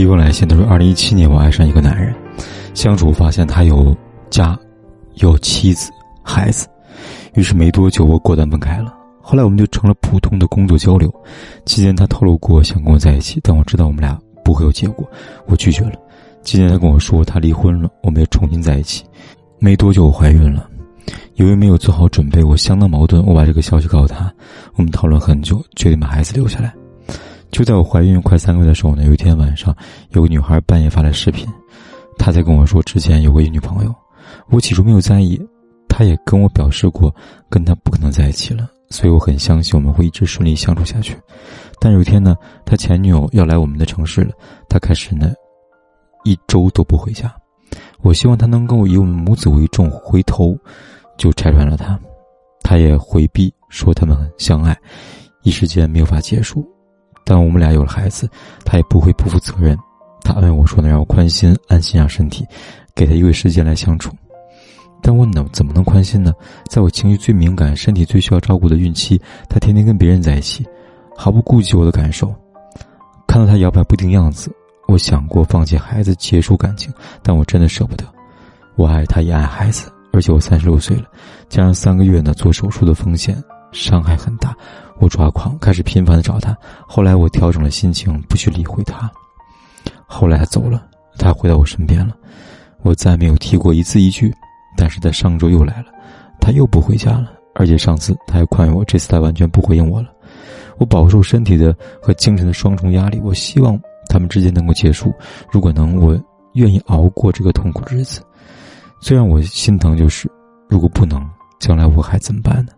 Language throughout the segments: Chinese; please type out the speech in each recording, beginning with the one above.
第一封来信都是二零一七年，我爱上一个男人，相处发现他有家，有妻子、孩子，于是没多久我果断分开了。后来我们就成了普通的工作交流，期间他透露过想跟我在一起，但我知道我们俩不会有结果，我拒绝了。期间他跟我说他离婚了，我们又重新在一起。没多久我怀孕了，由于没有做好准备，我相当矛盾。我把这个消息告诉他，我们讨论很久，决定把孩子留下来。就在我怀孕快三个月的时候呢，有一天晚上，有个女孩半夜发来视频，她在跟我说之前有过一女朋友。我起初没有在意，她也跟我表示过跟他不可能在一起了，所以我很相信我们会一直顺利相处下去。但有一天呢，他前女友要来我们的城市了，他开始呢，一周都不回家。我希望他能够以我们母子为重，回头就拆穿了他。他也回避说他们很相爱，一时间没有法结束。但我们俩有了孩子，他也不会不负责任。他安慰我说：“能让我宽心、安心养身体，给他一个时间来相处。”但我能怎么能宽心呢？在我情绪最敏感、身体最需要照顾的孕期，他天天跟别人在一起，毫不顾及我的感受。看到他摇摆不定样子，我想过放弃孩子、结束感情，但我真的舍不得。我爱他，也爱孩子，而且我三十六岁了，加上三个月呢做手术的风险。伤害很大，我抓狂，开始频繁的找他。后来我调整了心情，不去理会他。后来他走了，他回到我身边了，我再没有提过一字一句。但是在上周又来了，他又不回家了，而且上次他还宽慰我，这次他完全不回应我了。我饱受身体的和精神的双重压力，我希望他们之间能够结束。如果能，我愿意熬过这个痛苦日子。最让我心疼就是，如果不能，将来我还怎么办呢？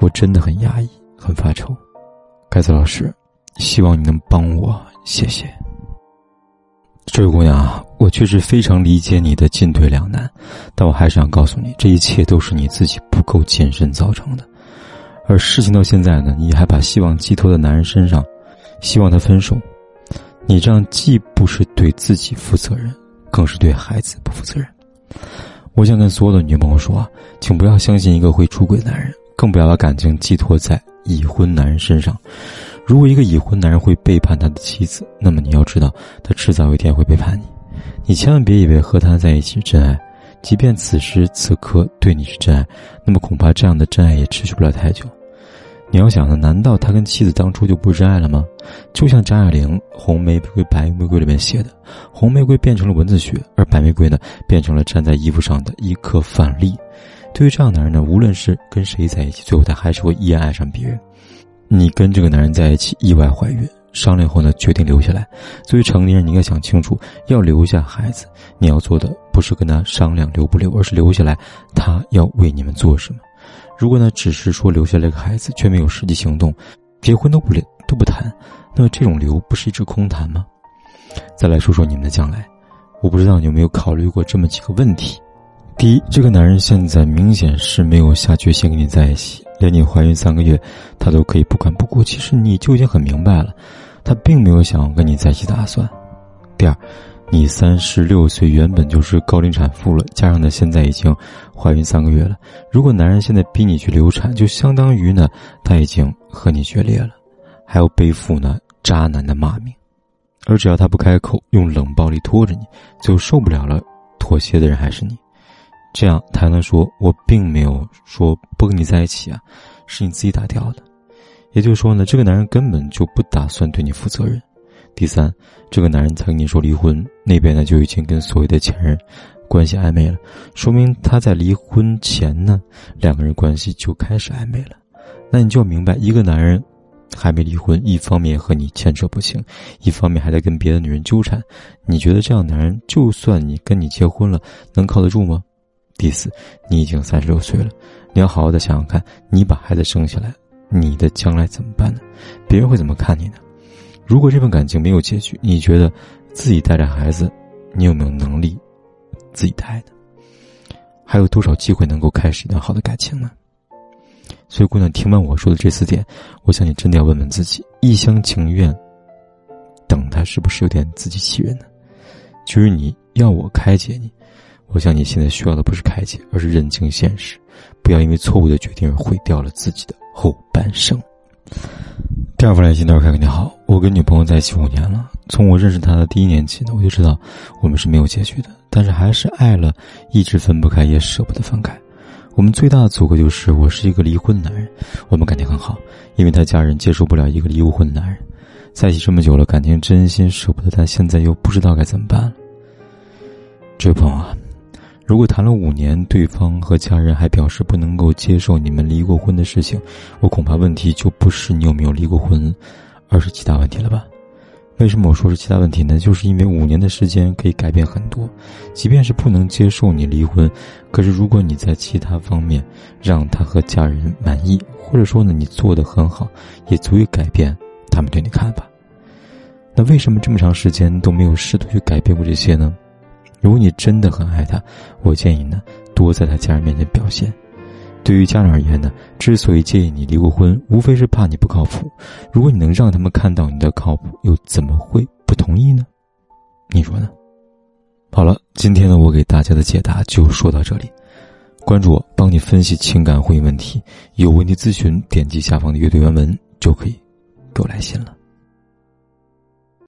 我真的很压抑，很发愁。盖子老师，希望你能帮我，谢谢。这位姑娘啊，我确实非常理解你的进退两难，但我还是想告诉你，这一切都是你自己不够谨慎造成的。而事情到现在呢，你还把希望寄托在男人身上，希望他分手，你这样既不是对自己负责任，更是对孩子不负责任。我想跟所有的女朋友说啊，请不要相信一个会出轨的男人。更不要把感情寄托在已婚男人身上。如果一个已婚男人会背叛他的妻子，那么你要知道，他迟早有一天会背叛你。你千万别以为和他在一起是真爱，即便此时此刻对你是真爱，那么恐怕这样的真爱也持续不了太久。你要想呢，难道他跟妻子当初就不是真爱了吗？就像张爱玲《红玫瑰白玫瑰》里面写的，红玫瑰变成了蚊子血，而白玫瑰呢，变成了粘在衣服上的一颗饭粒。对于这样男人呢，无论是跟谁在一起，最后他还是会依然爱上别人。你跟这个男人在一起，意外怀孕，商量后呢，决定留下来。作为成年人，你应该想清楚，要留下孩子，你要做的不是跟他商量留不留，而是留下来，他要为你们做什么。如果呢，只是说留下来个孩子，却没有实际行动，结婚都不留都不谈，那么这种留不是一纸空谈吗？再来说说你们的将来，我不知道你有没有考虑过这么几个问题。第一，这个男人现在明显是没有下决心跟你在一起，连你怀孕三个月，他都可以不管不顾。其实你就已经很明白了，他并没有想要跟你在一起打算。第二，你三十六岁，原本就是高龄产妇了，加上呢现在已经怀孕三个月了。如果男人现在逼你去流产，就相当于呢他已经和你决裂了，还要背负呢渣男的骂名。而只要他不开口，用冷暴力拖着你，最后受不了了，妥协的人还是你。这样才能说，我并没有说不跟你在一起啊，是你自己打掉的。也就是说呢，这个男人根本就不打算对你负责任。第三，这个男人才跟你说离婚，那边呢就已经跟所谓的前任关系暧昧了，说明他在离婚前呢，两个人关系就开始暧昧了。那你就要明白，一个男人还没离婚，一方面和你牵扯不清，一方面还在跟别的女人纠缠，你觉得这样男人就算你跟你结婚了，能靠得住吗？第四，你已经三十六岁了，你要好好的想想看，你把孩子生下来，你的将来怎么办呢？别人会怎么看你呢？如果这份感情没有结局，你觉得自己带着孩子，你有没有能力自己带呢？还有多少机会能够开始一段好的感情呢？所以，姑娘，听完我说的这四点，我想你真的要问问自己：一厢情愿等他，是不是有点自欺欺人呢？就是你要我开解你。我想你现在需要的不是开解，而是认清现实，不要因为错误的决定而毁掉了自己的后半生。第二封来信，大家看，你好，我跟女朋友在一起五年了，从我认识她的第一年起呢，我就知道我们是没有结局的，但是还是爱了，一直分不开，也舍不得分开。我们最大的阻隔就是我是一个离婚男人，我们感情很好，因为他家人接受不了一个离婚的男人。在一起这么久了，感情真心舍不得，但现在又不知道该怎么办了。这位朋友啊。如果谈了五年，对方和家人还表示不能够接受你们离过婚的事情，我恐怕问题就不是你有没有离过婚，而是其他问题了吧？为什么我说是其他问题呢？就是因为五年的时间可以改变很多，即便是不能接受你离婚，可是如果你在其他方面让他和家人满意，或者说呢你做的很好，也足以改变他们对你看法。那为什么这么长时间都没有试图去改变过这些呢？如果你真的很爱他，我建议呢，多在他家人面前表现。对于家人而言呢，之所以介意你离过婚，无非是怕你不靠谱。如果你能让他们看到你的靠谱，又怎么会不同意呢？你说呢？好了，今天呢，我给大家的解答就说到这里。关注我，帮你分析情感婚姻问题。有问题咨询，点击下方的阅读原文就可以给我来信了。